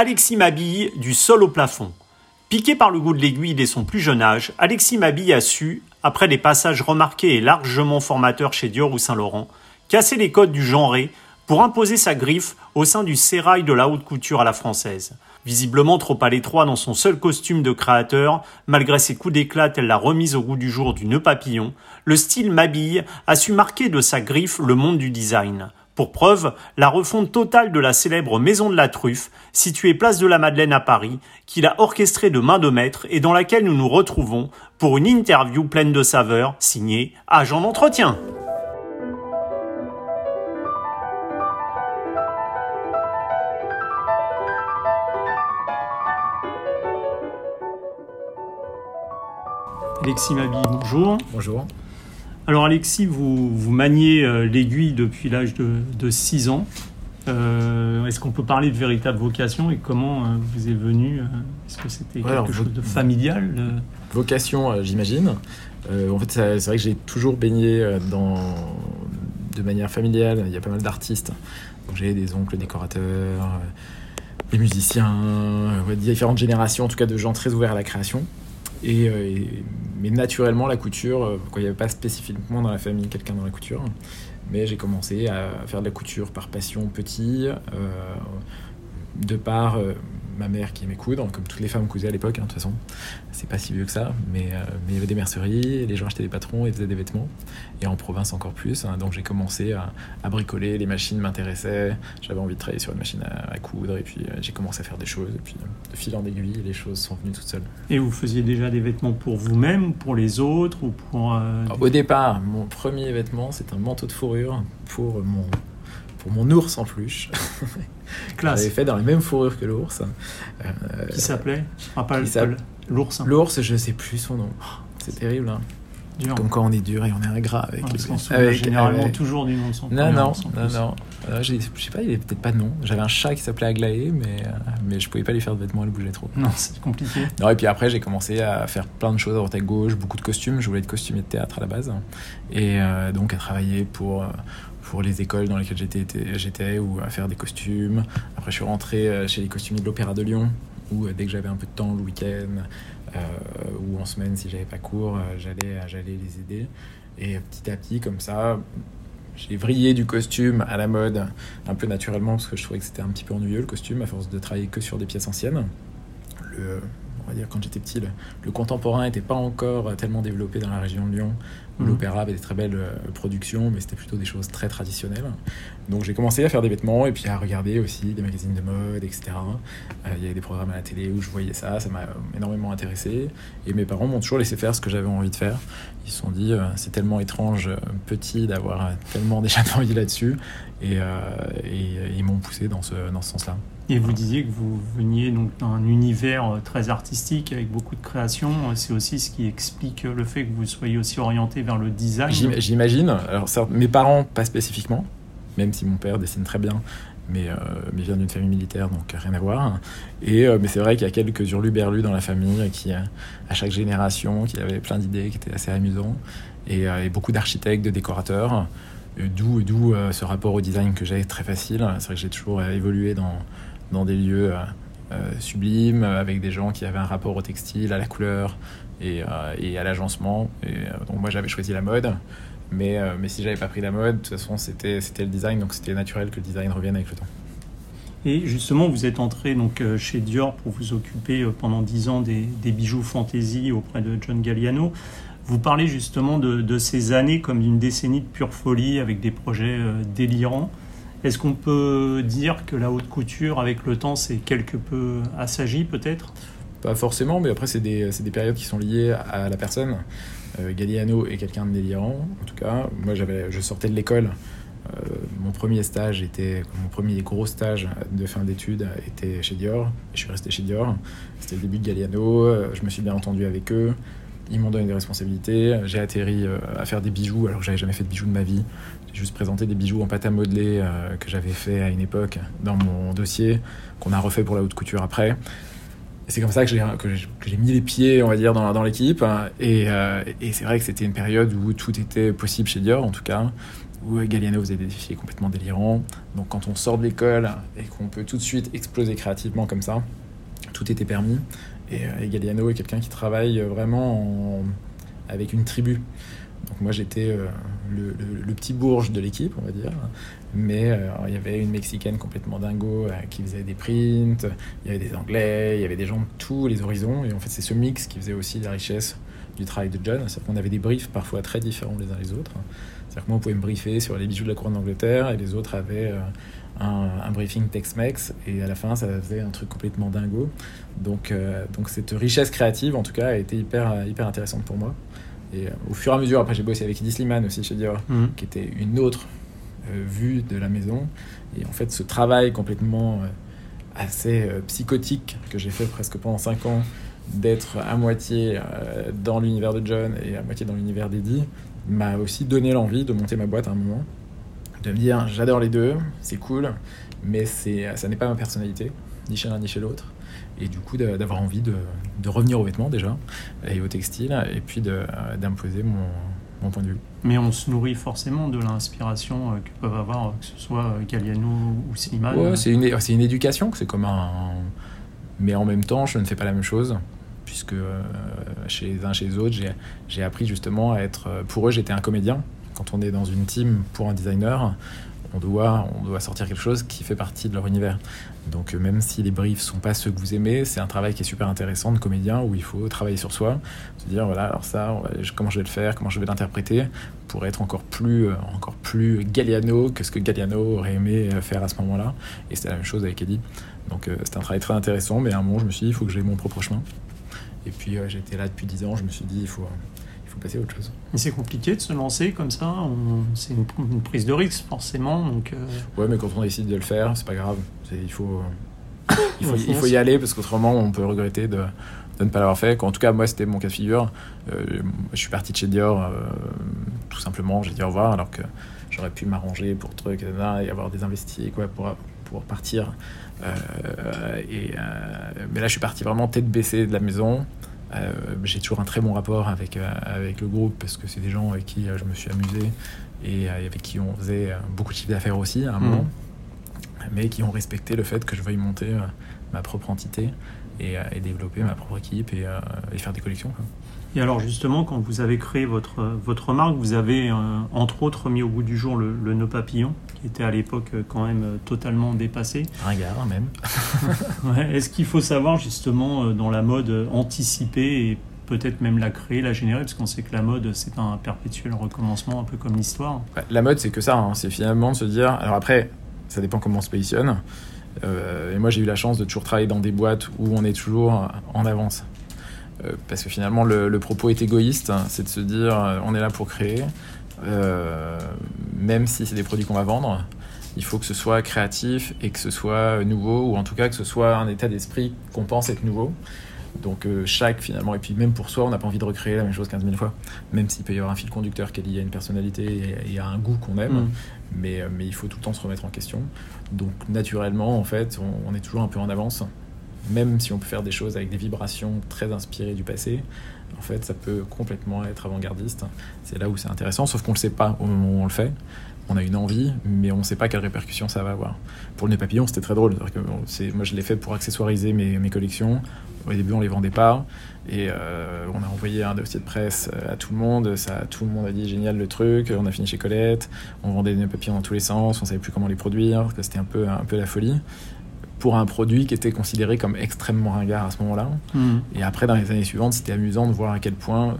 Alexis m'habille du sol au plafond. Piqué par le goût de l'aiguille dès son plus jeune âge, Alexis Mabille a su, après des passages remarqués et largement formateurs chez Dior ou Saint-Laurent, casser les codes du genré pour imposer sa griffe au sein du sérail de la haute couture à la française. Visiblement trop à l'étroit dans son seul costume de créateur, malgré ses coups d'éclat telle la remise au goût du jour du nœud papillon, le style Mabille a su marquer de sa griffe le monde du design. Pour preuve, la refonte totale de la célèbre Maison de la Truffe, située place de la Madeleine à Paris, qu'il a orchestrée de main de maître et dans laquelle nous nous retrouvons pour une interview pleine de saveurs, signée Agent d'entretien. Alexis Mabi, bonjour. Bonjour. Alors Alexis, vous, vous maniez euh, l'aiguille depuis l'âge de, 6 ans. Euh, est-ce qu'on peut parler de véritable vocation et comment euh, vous est venu Est-ce que c'était quelque chose de familial Vocation, j'imagine. en fait, c'est vrai que j'ai toujours baigné dans, de manière familiale. Il y a pas mal d'artistes. J'ai des oncles décorateurs, des musiciens, différentes générations, en tout cas de gens très ouverts à la création. Et, mais naturellement, la couture, euh, il n'y avait pas spécifiquement dans la famille quelqu'un dans la couture. Mais j'ai commencé à faire de la couture par passion petit, euh, de par euh, ma mère qui aimait coudre, comme toutes les femmes cousaient à l'époque, hein, de toute façon. C'est pas si vieux que ça, mais, euh, mais il y avait des merceries, les gens achetaient des patrons et faisaient des vêtements. Et en province encore plus. Hein. donc j'ai commencé à, bricoler, les machines m'intéressaient, j'avais envie de travailler sur une machine à, coudre, et puis euh, j'ai commencé à faire des choses. Et puis de fil en aiguille, les choses sont venues toutes seules. Et vous faisiez déjà des vêtements pour vous-même, pour les autres ou pour. Euh, au départ, mon premier vêtement, c'est un manteau de fourrure pour mon pour mon ours en peluche. Classe. J'avais fait dans la même fourrure que l'ours. Euh, qui s'appelait L'ours. L'ours, je sais plus son nom. C'est terrible. Hein. Comme quand on est dur et on est ingrat avec. avec généralement toujours du nom de son Non, non, non, non. Euh, je sais pas, il avait peut-être pas de nom. J'avais un chat qui s'appelait Aglaé, mais, euh, mais je pouvais pas lui faire de vêtements, elle bougeait trop. Non, c'est compliqué. Non, et puis après, j'ai commencé à faire plein de choses à droite à gauche, beaucoup de costumes. Je voulais être costumier de théâtre à la base. Et donc à travailler pour pour les écoles dans lesquelles j'étais, ou à faire des costumes. Après, je suis rentré euh, chez les costumiers de l'Opéra de Lyon, où euh, dès que j'avais un peu de temps le week-end euh, ou en semaine, si j'avais pas cours, j'allais, j'allais les aider. Et petit à petit, comme ça, j'ai vrillé du costume à la mode un peu naturellement parce que je trouvais que c'était un petit peu ennuyeux le costume à force de travailler que sur des pièces anciennes. On va dire quand j'étais petit, le, contemporain n'était pas encore tellement développé dans la région de Lyon. Mmh. L'opéra avait des très belles euh, productions, mais c'était plutôt des choses très traditionnelles. Donc j'ai commencé à faire des vêtements et puis à regarder aussi des magazines de mode, etc. Euh, il y avait des programmes à la télé où je voyais ça, ça m'a énormément intéressé. Et mes parents m'ont toujours laissé faire ce que j'avais envie de faire. Ils se sont dit, euh, c'est tellement étrange, petit, d'avoir tellement déjà envie là-dessus. Et, et, ils m'ont poussé dans ce, dans ce sens-là. Et vous disiez que vous veniez donc d'un univers très artistique avec beaucoup de création. C'est aussi ce qui explique le fait que vous soyez aussi orienté vers le design. J'imagine. Alors, mes parents, pas spécifiquement, même si mon père dessine très bien, mais, euh, mais vient d'une famille militaire, donc rien à voir. Et, euh, mais c'est vrai qu'il y a quelques hurluberlus dans la famille, qui, à chaque génération, qui avaient plein d'idées, qui étaient assez amusants, et, euh, et beaucoup d'architectes, de décorateurs. D'où, d'où ce rapport au design que j'ai très facile. C'est vrai que j'ai toujours évolué dans, dans des lieux sublimes, avec des gens qui avaient un rapport au textile, à la couleur, et, euh, à l'agencement. Euh, donc moi j'avais choisi la mode. Mais, euh, mais si j'avais pas pris la mode, de toute façon c'était le design, donc c'était naturel que le design revienne avec le temps. Et justement, vous êtes entré donc chez Dior pour vous occuper pendant dix ans des, bijoux fantasy auprès de John Galliano. Vous parlez justement de ces années comme d'une décennie de pure folie avec des projets délirants. Est-ce qu'on peut dire que la haute couture, avec le temps, s'est quelque peu assagi peut-être? Pas forcément, mais après, c'est des, des, périodes qui sont liées à la personne. Euh, Galliano est quelqu'un de délirant, en tout cas. Moi, je sortais de l'école. Euh, mon premier stage était, mon premier gros stage de fin d'études était chez Dior. Je suis resté chez Dior. C'était le début de Galliano. Euh, je me suis bien entendu avec eux. Ils m'ont donné des responsabilités. J'ai atterri euh, à faire des bijoux alors que j'avais jamais fait de bijoux de ma vie. J'ai juste présenté des bijoux en pâte à modeler que j'avais fait à une époque dans mon dossier, qu'on a refait pour la haute couture après. C'est comme ça que j'ai mis les pieds, on va dire, dans, dans l'équipe. Et, euh, et c'est vrai que c'était une période où tout était possible chez Dior, en tout cas. où Galliano faisait des défis complètement délirants. Donc quand on sort de l'école et qu'on peut tout de suite exploser créativement comme ça, tout était permis. Et, euh, Galliano est quelqu'un qui travaille vraiment avec une tribu. Donc moi j'étais euh, le, petit bourge de l'équipe, on va dire. Mais euh, il y avait une Mexicaine complètement dingo qui faisait des prints, il y avait des Anglais, il y avait des gens de tous les horizons. Et en fait c'est ce mix qui faisait aussi la richesse du travail de John. C'est-à-dire qu'on avait des briefs parfois très différents les uns les autres. C'est-à-dire que moi on pouvait me briefer sur les bijoux de la couronne d'Angleterre et les autres avaient un, briefing Tex-Mex et à la fin ça faisait un truc complètement dingo. Donc, euh, donc cette richesse créative en tout cas a été hyper, hyper intéressante pour moi. Et euh, au fur et à mesure, après j'ai bossé avec Edith Slimane aussi chez Dior, mhm. qui était une autre euh, vue de la maison. Et en fait ce travail complètement assez psychotique que j'ai fait presque pendant 5 ans, d'être à moitié dans l'univers de John et à moitié dans l'univers d'Eddie, m'a aussi donné l'envie de monter ma boîte à un moment de me dire j'adore les deux, c'est cool, mais c'est, ça n'est pas ma personnalité, ni chez l'un ni chez l'autre. Et du coup, d'avoir envie de, de, revenir aux vêtements déjà, et au textile, et puis d'imposer mon, mon, point de vue. Mais on se nourrit forcément de l'inspiration euh, que peuvent avoir, que ce soit euh, Galliano ou Slimane. Ouais, c'est une, une éducation, c'est comme un. Mais en même temps, je ne fais pas la même chose puisque euh, chez les uns chez les autres, j'ai appris justement à être. Pour eux, j'étais un comédien, quand on est dans une team pour un designer, on doit, on doit sortir quelque chose qui fait partie de leur univers. Donc euh, même si les briefs sont pas ceux que vous aimez, c'est un travail qui est super intéressant de comédien où il faut travailler sur soi, se dire voilà alors ça comment je vais le faire, comment je vais l'interpréter pour être encore plus euh, encore plus Galliano que ce que Galliano aurait aimé euh, faire à ce moment-là. Et c'était la même chose avec Eddie. Donc c'était un travail très intéressant, mais à un moment je me suis dit il faut que j'ai mon propre chemin. Et puis j'étais là depuis 10 ans, je me suis dit il faut passer à autre chose. c'est compliqué de se lancer comme ça. C'est une, prise de risque forcément. Donc, euh. Ouais, mais quand on décide de le faire, c'est pas grave. Il faut, il faut, il faut y aller parce qu'autrement on peut regretter de, de ne pas l'avoir fait. En tout cas, moi, c'était mon cas de figure. Euh, je suis parti de chez Dior euh, tout simplement. J'ai dit au revoir alors que j'aurais pu m'arranger pour truc et avoir des investis quoi, pour, pour partir. et, mais là, je suis parti vraiment tête baissée de la maison. Euh, j'ai toujours un très bon rapport avec, euh, avec le groupe parce que c'est des gens avec qui euh, je me suis amusé et avec qui on faisait beaucoup de chiffre d'affaires aussi à un moment, mmh. mais qui ont respecté le fait que je veuille monter ma propre entité et, développer ma propre équipe et, et faire des collections. Et alors justement, quand vous avez créé votre, votre marque, vous avez entre autres mis au bout du jour le, le nœud papillon, qui était à l'époque euh, quand même euh, totalement dépassé. Ringard même. Est-ce qu'il faut savoir justement euh, dans la mode anticiper et peut-être même la créer, la générer, parce qu'on sait que la mode, c'est un perpétuel recommencement, un peu comme l'histoire. La mode, c'est que ça, hein. c'est finalement de se dire... Alors après, ça dépend comment on se positionne. et moi, j'ai eu la chance de toujours travailler dans des boîtes où on est toujours en avance. parce que finalement, le, le propos est égoïste, hein. c'est de se dire, on est là pour créer, même si c'est des produits qu'on va vendre, il faut que ce soit créatif et que ce soit nouveau, ou en tout cas que ce soit un état d'esprit qu'on pense être nouveau. Donc euh, chaque finalement, et puis même pour soi, on n'a pas envie de recréer la même chose 15 000 fois, même s'il peut y avoir un fil conducteur qui est lié à une personnalité et, à un goût qu'on aime, mm. mais, euh, mais il faut tout le temps se remettre en question. Donc naturellement, en fait, on, on, est toujours un peu en avance, même si on peut faire des choses avec des vibrations très inspirées du passé, en fait, ça peut complètement être avant-gardiste. C'est là où c'est intéressant, sauf qu'on ne le sait pas au moment où on le fait. On a une envie, mais on ne sait pas quelles répercussions ça va avoir. Pour le nez papillon, c'était très drôle. Moi, je l'ai fait pour accessoiriser mes, collections. Au début, on les vendait pas. Et euh, on a envoyé un dossier de presse à tout le monde. Ça, tout le monde a dit génial le truc. On a fini chez Colette. On vendait des nœuds papillons dans tous les sens. On savait plus comment les produire. C'était un peu, un peu la folie pour un produit qui était considéré comme extrêmement ringard à ce moment-là. Hmm. Et après, dans les années suivantes, c'était amusant de voir à quel point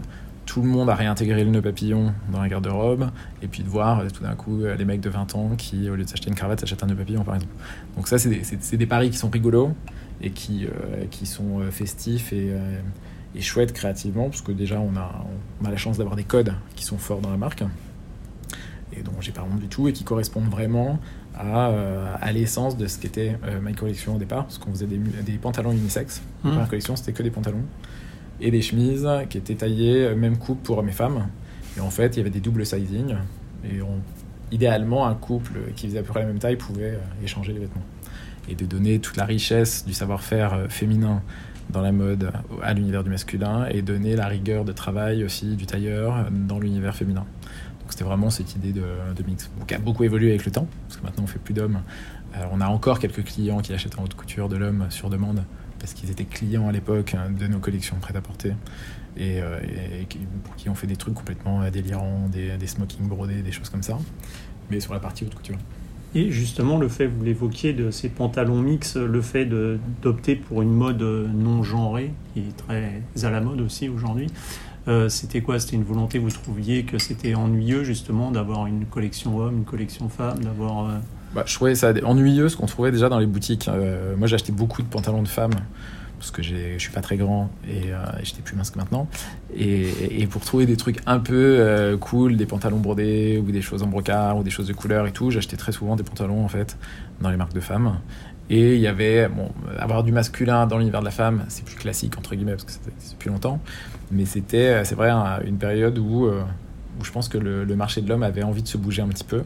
tout le monde a réintégré le nœud papillon dans la garde-robe, et puis de voir euh, tout d'un coup euh, les mecs de 20 ans qui, au lieu de s'acheter une cravate, s'achètent un nœud papillon, par exemple. Donc ça, c'est des, des, paris qui sont rigolos et qui, euh, qui sont festifs et, et, chouettes créativement, parce que déjà, on a, on a la chance d'avoir des codes qui sont forts dans la marque, j'ai pas honte du tout, et qui correspondent vraiment euh, à, l'essence de ce qu'était euh, ma collection au départ, parce qu'on faisait des, des, pantalons unisex. Mmh. Ma collection, c'était que des pantalons et des chemises qui étaient taillées euh, même coupe pour mes femmes. Et en fait, il y avait des doubles sizing. Et idéalement, un couple qui faisait à peu près la même taille pouvait échanger les vêtements. Et de donner toute la richesse du savoir-faire féminin dans la mode à l'univers du masculin et donner la rigueur de travail aussi du tailleur dans l'univers féminin. C'était vraiment cette idée de, mix, qui a beaucoup évolué avec le temps, parce que maintenant on fait plus d'hommes. on a encore quelques clients qui achètent en haute couture de l'homme sur demande, parce qu'ils étaient clients à l'époque de nos collections prêt-à-porter, et, qui, ont fait des trucs complètement délirants, des, smokings brodés, des choses comme ça, mais sur la partie haute couture. Et justement, le fait, vous l'évoquiez, de ces pantalons mix, le fait d'opter pour une mode non genrée, qui est très à la mode aussi aujourd'hui, euh, c'était quoi? C'était une volonté, vous trouviez que c'était ennuyeux justement d'avoir une collection homme, une collection femme, d'avoir... Euh, bah, je trouvais ça ennuyeux ce qu'on trouvait déjà dans les boutiques. Euh, moi acheté beaucoup de pantalons de femmes parce que je suis pas très grand et, j'étais plus mince que maintenant. Et, pour trouver des trucs un peu cool, des pantalons brodés ou des choses en brocart ou des choses de couleur et tout, j'achetais très souvent des pantalons en fait dans les marques de femmes. Et il y avait, bon, avoir du masculin dans l'univers de la femme, c'est plus classique entre guillemets parce que c'est depuis longtemps. Mais c'était, c'est vrai, une période où, où je pense que le, marché de l'homme avait envie de se bouger un petit peu.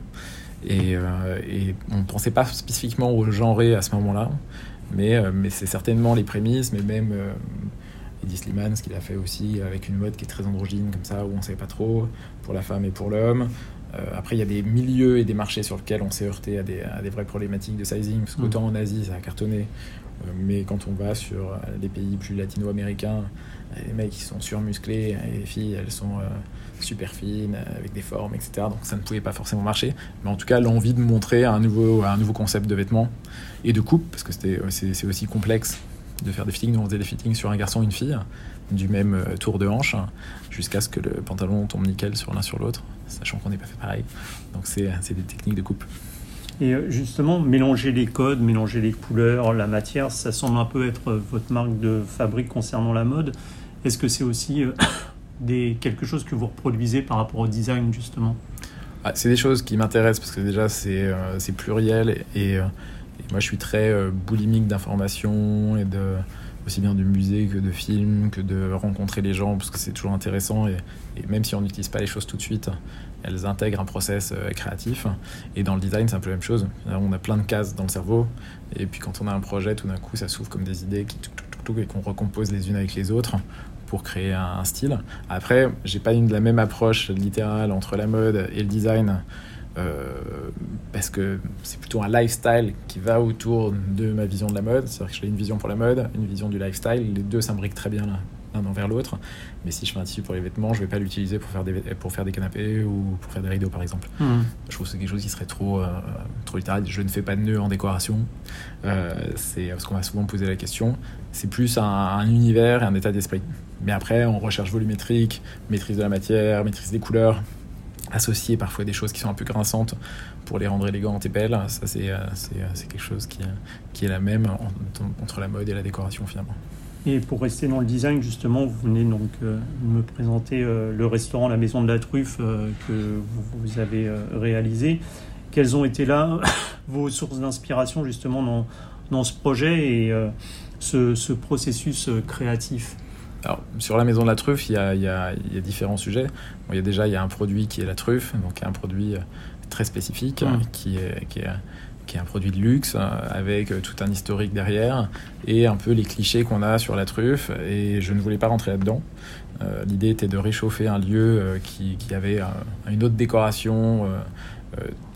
Et, et on ne pensait pas spécifiquement au genré à ce moment-là. Mais, euh, c'est certainement les prémices, mais même euh, Eddie Slimane, ce qu'il a fait aussi avec une mode qui est très androgyne, comme ça, où on ne savait pas trop, pour la femme et pour l'homme. Euh, après, il y a des milieux et des marchés sur lesquels on s'est heurté à des, à des, vraies problématiques de sizing, parce qu'autant mm. en Asie, ça a cartonné, mais quand on va sur les pays plus latino-américains, les mecs, ils sont surmusclés, et les filles, elles sont super fines, avec des formes, etc. Donc ça ne pouvait pas forcément marcher. Mais en tout cas, l'envie de montrer un nouveau, un nouveau concept de vêtements et de coupe, parce que c'est aussi complexe de faire des fittings. Nous, on faisait des fittings sur un garçon et une fille, du même euh, tour de hanche, jusqu'à ce que le pantalon tombe nickel sur l'un sur l'autre, sachant qu'on n'est pas fait pareil. Donc, c'est des techniques de coupe. Et euh, justement, mélanger les codes, mélanger les couleurs, la matière, ça semble un peu être votre marque de fabrique concernant la mode. Est-ce que c'est aussi euh, des, quelque chose que vous reproduisez par rapport au design, justement? Ah, C'est des choses qui m'intéressent parce que déjà, c'est pluriel et, moi, je suis très euh, boulimique d'informations et de aussi bien du musée que de films, que de rencontrer les gens, parce que c'est toujours intéressant. Et, même si on n'utilise pas les choses tout de suite, elles intègrent un process euh, créatif. Et dans le design, c'est un peu la même chose. On a plein de cases dans le cerveau. Et puis quand on a un projet, tout d'un coup, ça s'ouvre comme des idées qui et qu'on recompose les unes avec les autres pour créer un, style. Après, j'ai pas une de la même approche littérale entre la mode et le design. Euh, parce que c'est plutôt un lifestyle qui va autour de ma vision de la mode. C'est-à-dire que j'ai une vision pour la mode, une vision du lifestyle. Les deux s'imbriquent très bien l'un envers l'autre. Mais si je fais un tissu pour les vêtements, je vais pas l'utiliser pour faire des pour faire des canapés ou pour faire des rideaux par exemple. Mmh. Je trouve que c'est quelque chose qui serait trop euh, trop littéral. Je ne fais pas de nœuds en décoration. Euh, c'est parce qu'on m'a souvent posé la question. C'est plus un, un, univers et un état d'esprit. Mais après, on recherche volumétrique, maîtrise de la matière, maîtrise des couleurs associer parfois des choses qui sont un peu grinçantes pour les rendre élégantes et belles. Ça, c'est, euh, euh, c'est quelque chose qui, qui est la même entre la mode et la décoration finalement. Et pour rester dans le design, justement, vous venez donc euh, me présenter le restaurant La Maison de la Truffe que vous, avez réalisé. Quelles ont été là vos sources d'inspiration justement dans, dans ce projet et ce, ce, processus créatif? Alors, sur la maison de la truffe, il y a, il y a, il y a différents sujets. il y a déjà il y a un produit qui est la truffe, donc un produit euh, très spécifique mmh. qui, est, qui, est, qui, est, un produit de luxe euh, avec euh, tout un historique derrière et un peu les clichés qu'on a sur la truffe. Et je ne voulais pas rentrer là-dedans. L'idée était de réchauffer un lieu qui, qui avait une autre décoration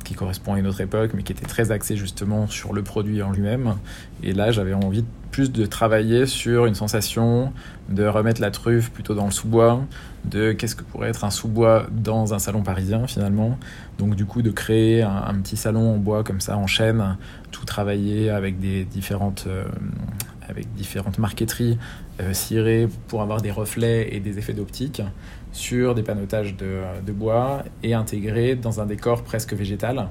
qui correspond à une autre époque, mais qui était très axé justement sur le produit en lui-même. Et là, j'avais envie plus de travailler sur une sensation, de remettre la truffe plutôt dans le sous-bois, de qu'est-ce que pourrait être un sous-bois dans un salon parisien finalement. Donc du coup, de créer un, petit salon en bois comme ça, en chaîne, tout travailler avec des différentes... Euh, avec différentes marqueteries euh, cirées pour avoir des reflets et des effets d'optique sur des panotages de, bois et intégrés dans un décor presque végétal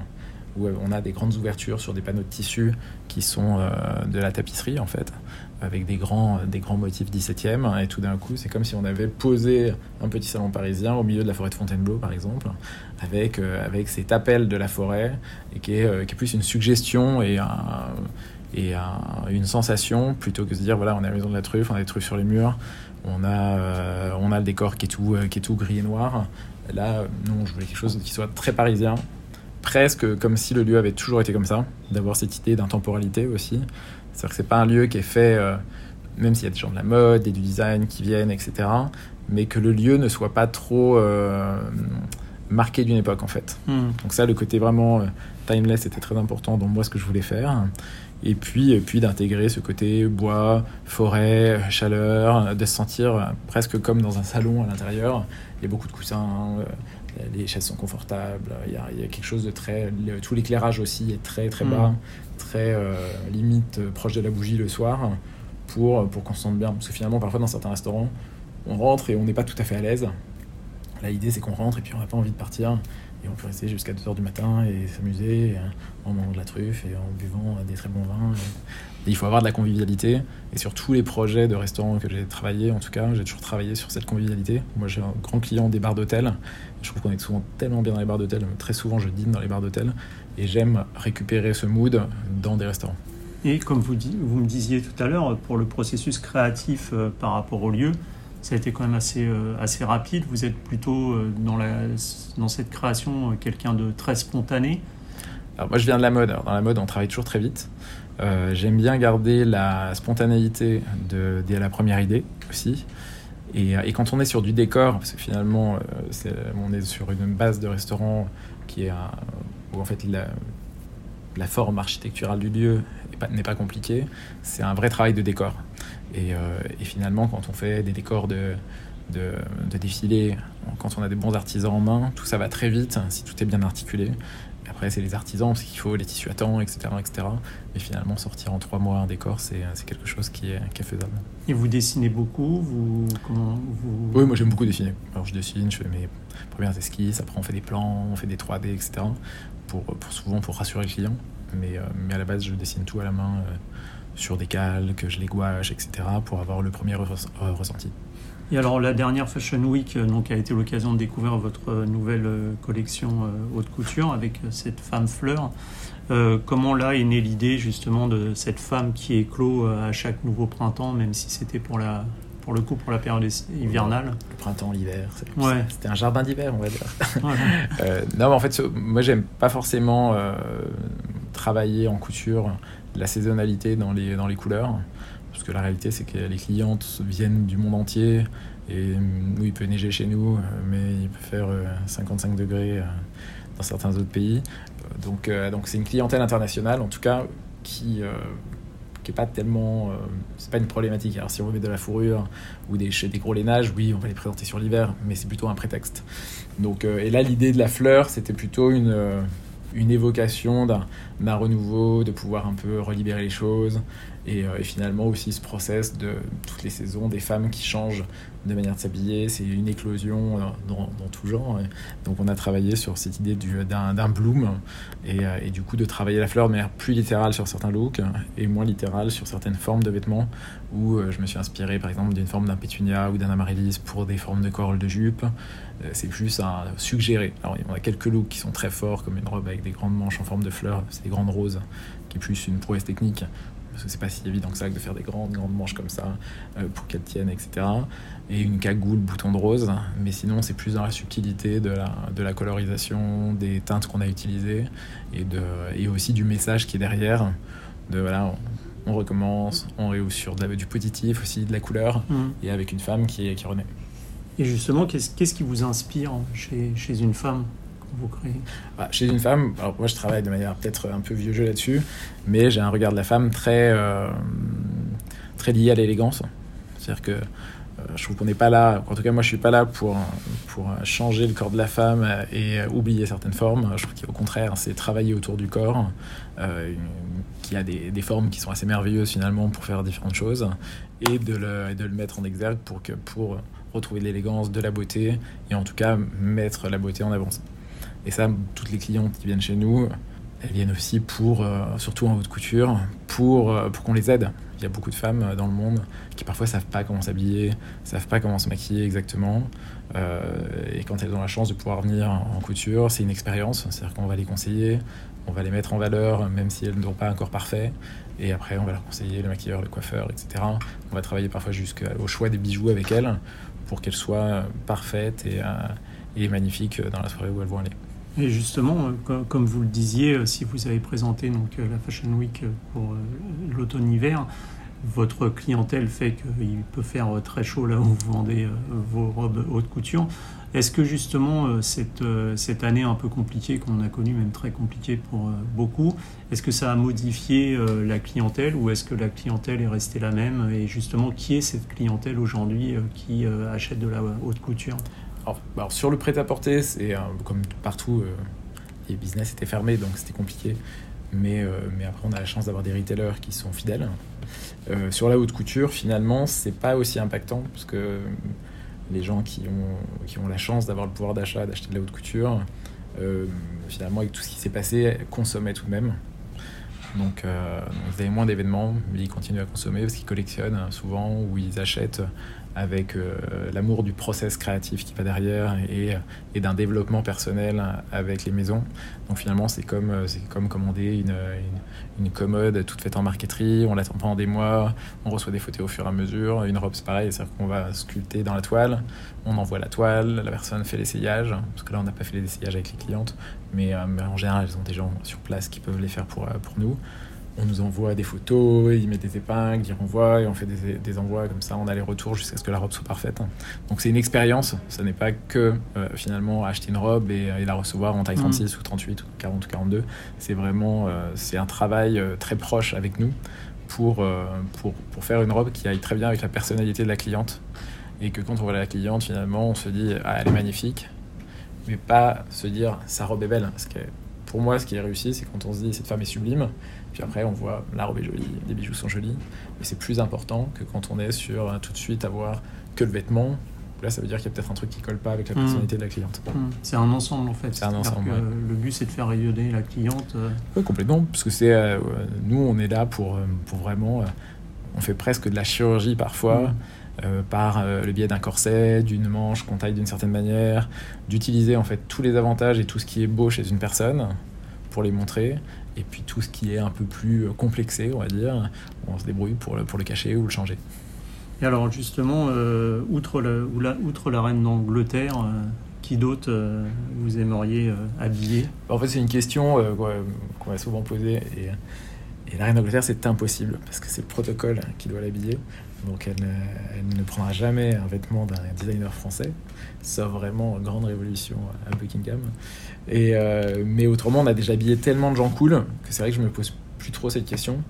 où on a des grandes ouvertures sur des panneaux de tissu qui sont euh, de la tapisserie en fait, avec des grands, des grands motifs 17e. Et tout d'un coup, c'est comme si on avait posé un petit salon parisien au milieu de la forêt de Fontainebleau, par exemple, avec, euh, avec cet appel de la forêt, et qui est, euh, qui est plus une suggestion et, et une sensation, plutôt que de se dire, voilà, on à la maison de la truffe, on a des truffes sur les murs, on a, euh, on a le décor qui est, tout, euh, qui est tout gris et noir. Là, non, je voulais quelque chose qui soit très parisien, presque comme si le lieu avait toujours été comme ça, d'avoir cette idée d'intemporalité aussi. C'est-à-dire que c'est pas un lieu qui est fait, euh, même s'il y a des gens de la mode et du design qui viennent, etc., mais que le lieu ne soit pas trop marqué d'une époque en fait. Hmm. Donc ça, le côté vraiment timeless était très important dans moi ce que je voulais faire. Et puis, puis d'intégrer ce côté bois, forêt, chaleur, de se sentir presque comme dans un salon à l'intérieur. Il y a beaucoup de coussins, les chaises sont confortables, il y, a, il y a quelque chose de très... tout l'éclairage aussi est très très bas, très limite proche de la bougie le soir pour, pour qu'on se sente bien. Parce que finalement, parfois dans certains restaurants, on rentre et on n'est pas tout à fait à l'aise. Là, l'idée, c'est qu'on rentre et puis on n'a pas envie de partir. On peut rester jusqu'à 2h du matin et s'amuser en mangeant de la truffe et en buvant des très bons vins. Il faut avoir de la convivialité. Et sur tous les projets de restaurants que j'ai travaillé, en tout cas, j'ai toujours travaillé sur cette convivialité. Moi, j'ai un grand client des bars d'hôtel. Je trouve qu'on est souvent tellement bien dans les bars d'hôtel. Très souvent, je dîne dans les bars d'hôtel. Et j'aime récupérer ce mood dans des restaurants. Et comme vous, vous me disiez tout à l'heure, pour le processus créatif euh, par rapport au lieu, ça a été quand même assez, euh, assez rapide. Vous êtes plutôt euh, dans, la, dans cette création quelqu'un de très spontané. Alors moi je viens de la mode. dans la mode on travaille toujours très vite. J'aime bien garder la spontanéité de, dès la première idée aussi. Et, quand on est sur du décor, parce que finalement on est sur une base de restaurant qui est où en fait la, forme architecturale du lieu n'est pas, compliqué, c'est un vrai travail de décor. Euh, et, finalement, quand on fait des décors de, de, défilés, quand on a des bons artisans en main, tout ça va très vite si tout est bien articulé. après, c'est les artisans, parce qu'il faut les tissus à temps, etc., etc. Mais finalement, sortir en trois mois un décor, c'est quelque chose qui est, qui est, faisable. Et vous dessinez beaucoup vous, comment, vous... Oui, moi j'aime beaucoup dessiner. Alors je dessine, je fais mes premières esquisses, après on fait des plans, on fait des 3D, etc. Pour, pour souvent pour rassurer le client. Mais, euh, mais à la base, je dessine tout à la main euh, sur des calques, je les gouache, etc. pour avoir le premier euh, ressenti. Et alors la dernière Fashion Week donc, a été l'occasion de découvrir votre nouvelle collection haute couture avec cette femme fleur. comment là est née l'idée justement de cette femme qui éclot à chaque nouveau printemps, même si c'était pour la pour le coup pour la période hivernale? Le printemps, l'hiver, ouais. c'était un jardin d'hiver, on va dire. non, mais en fait, moi j'aime pas forcément travailler en couture la saisonnalité dans les, dans les couleurs. Parce que la réalité, c'est que les clientes viennent du monde entier. Et nous, il peut neiger chez nous, mais il peut faire 55 euh, degrés euh, dans certains autres pays. Donc, euh, donc c'est une clientèle internationale, en tout cas, qui qui est pas tellement c'est pas une problématique alors si on met de la fourrure ou des, des gros lainages oui on va les présenter sur l'hiver mais c'est plutôt un prétexte donc et là l'idée de la fleur c'était plutôt une une évocation d'un renouveau, de pouvoir un peu relibérer les choses, et, euh, et, finalement aussi ce process de toutes les saisons, des femmes qui changent de manière de s'habiller, c'est une éclosion dans, tout genre. donc on a travaillé sur cette idée d'un bloom, et, euh, et, du coup de travailler la fleur de manière plus littérale sur certains looks, et moins littérale sur certaines formes de vêtements, où euh, je me suis inspiré par exemple d'une forme d'un pétunia ou d'un amaryllis pour des formes de col de jupe. C'est plus à suggérer. Alors on a quelques looks qui sont très forts, comme une robe avec des grandes manches en forme de fleurs, c'est des grandes roses, qui est plus une prouesse technique parce que c'est pas si évident que ça de faire des grandes, grandes manches comme ça euh, pour qu'elles tiennent, etc. Et une cagoule bouton de rose, mais sinon c'est plus dans la subtilité de la, de la colorisation, des teintes qu'on a utilisées et, de, et aussi du message qui est derrière. De voilà, on, recommence, on réouvre sur du positif aussi, de la couleur, mmh. et avec une femme qui, qui renaît. Et justement, qu'est-ce qui vous inspire chez, chez une femme? Bah, Chez une femme, alors moi je travaille de manière peut-être un peu vieux jeu là-dessus, mais j'ai un regard de la femme très, euh, très lié à l'élégance. C'est-à-dire que euh, je trouve qu'on n'est pas là, en tout cas moi je suis pas là pour, pour changer le corps de la femme et oublier certaines formes. Je trouve qu'au contraire, c'est travailler autour du corps, euh, qui a des, des, formes qui sont assez merveilleuses finalement pour faire différentes choses, et de le, de le mettre en exergue pour, que, pour retrouver de l'élégance, de la beauté, et en tout cas mettre la beauté en avance. Et ça, toutes les clientes qui viennent chez nous, elles viennent aussi pour, euh, surtout en haute couture, pour, euh, pour qu'on les aide. Il y a beaucoup de femmes euh, dans le monde qui parfois savent pas comment s'habiller, savent pas comment se maquiller exactement. et quand elles ont la chance de pouvoir venir en couture, c'est une expérience. C'est-à-dire qu'on va les conseiller, on va les mettre en valeur, même si elles n'ont pas un corps parfait. Et après, on va leur conseiller le maquilleur, le coiffeur, etc. On va travailler parfois jusqu'au choix des bijoux avec elles pour qu'elles soient parfaites et magnifiques dans la soirée où elles vont aller. Et justement, euh, comme vous le disiez, euh, si vous avez présenté donc, euh, la Fashion Week pour l'automne-hiver, votre clientèle fait qu'il peut faire très chaud là où vous vendez vos robes haute couture. Est-ce que justement cette, cette année un peu compliquée qu'on a connue, même très compliquée pour beaucoup, est-ce que ça a modifié la clientèle ou est-ce que la clientèle est restée la même? Et justement, qui est cette clientèle aujourd'hui qui achète de la haute couture? Alors, sur le prêt-à-porter, c'est comme partout, les business étaient fermés, donc c'était compliqué. Mais, euh, mais après, on a la chance d'avoir des retailers qui sont fidèles. Euh, sur la haute couture, finalement, c'est pas aussi impactant parce que les gens qui ont, la chance d'avoir le pouvoir d'achat, d'acheter de la haute couture, euh, finalement, avec tout ce qui s'est passé, consommaient tout de même. Donc, vous avez moins d'événements, mais ils continuent à consommer parce qu'ils collectionnent souvent ou ils achètent avec euh, l'amour du process créatif qui va derrière et, et d'un développement personnel avec les maisons. Donc finalement, c'est comme, euh, comme commander une, une, commode toute faite en marqueterie, on l'attend pendant des mois, on reçoit des photos au fur et à mesure. Une robe, c'est pareil, c'est-à-dire qu'on va sculpter dans la toile, on envoie la toile, la personne fait l'essayage, parce que là, on n'a pas fait les essayages avec les clientes, mais, euh, mais en général, elles ont des gens sur place qui peuvent les faire pour, pour nous on nous envoie des photos, ils mettent des épingles, ils renvoient et on fait des, envois comme ça en aller-retour jusqu'à ce que la robe soit parfaite. Donc c'est une expérience, ce n'est pas que euh, finalement acheter une robe et, la recevoir en taille 36 mm. ou 38 ou 40 ou 42. C'est vraiment euh, c'est un travail euh, très proche avec nous pour, pour, pour, faire une robe qui aille très bien avec la personnalité de la cliente. Et que quand on voit la cliente, finalement, on se dit ah, elle est magnifique, mais pas se dire sa robe est belle. Parce que pour moi, ce qui est réussi, c'est quand on se dit cette femme est sublime, puis après on voit la robe est jolie, les bijoux sont jolis, mais c'est plus important que quand on est sur euh, tout de suite avoir que le vêtement. Là, ça veut dire qu'il y a peut-être un truc qui colle pas avec la mmh. personnalité de la cliente. Mmh. C'est un ensemble en fait. C'est un ensemble. Le but, c'est de faire rayonner la cliente. Euh. Oui, complètement. Parce que c'est euh, nous, on est là pour, pour vraiment. on fait presque de la chirurgie parfois. Mmh. par le biais d'un corset, d'une manche qu'on taille d'une certaine manière, d'utiliser en fait tous les avantages et tout ce qui est beau chez une personne pour les montrer, et puis tout ce qui est un peu plus complexé, on va dire, on se débrouille pour le, pour le cacher ou le changer. Et alors justement, euh, outre, la, outre la reine d'Angleterre, euh, qui d'autre euh, vous aimeriez habiller? En fait, c'est une question qu'on m'a souvent posée. Et, et la reine d'Angleterre, c'est impossible, parce que c'est le protocole qui doit l'habiller. Donc elle, elle, ne prendra jamais un vêtement d'un designer français, sauf vraiment grande révolution à Buckingham. Et, euh, mais autrement, on a déjà habillé tellement de gens cool que c'est vrai que je me pose plus trop cette question.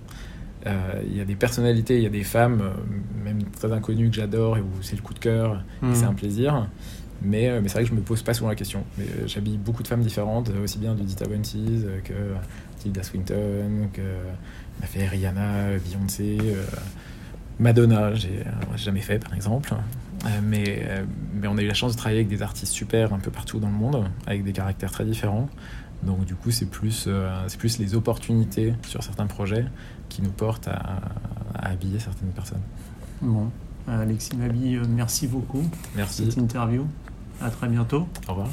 Euh, il y a des personnalités, il y a des femmes, euh, même très inconnues que j'adore et où c'est le coup de cœur, et c'est hmm. un plaisir. Mais, mais c'est vrai que je me pose pas souvent la question. Mais j'habille beaucoup de femmes différentes, aussi bien du Dita Wentis que Tilda Swinton, que m'a fait Rihanna, Beyoncé. Madonna, j'ai jamais fait par exemple. Euh, mais, euh, mais on a eu la chance de travailler avec des artistes super un peu partout dans le monde, avec des caractères très différents. Donc du coup, c'est plus, euh, c'est plus les opportunités sur certains projets qui nous portent à, habiller certaines personnes. Bon, Alexis Mabi, merci beaucoup merci. pour cette interview. À très bientôt. Au revoir.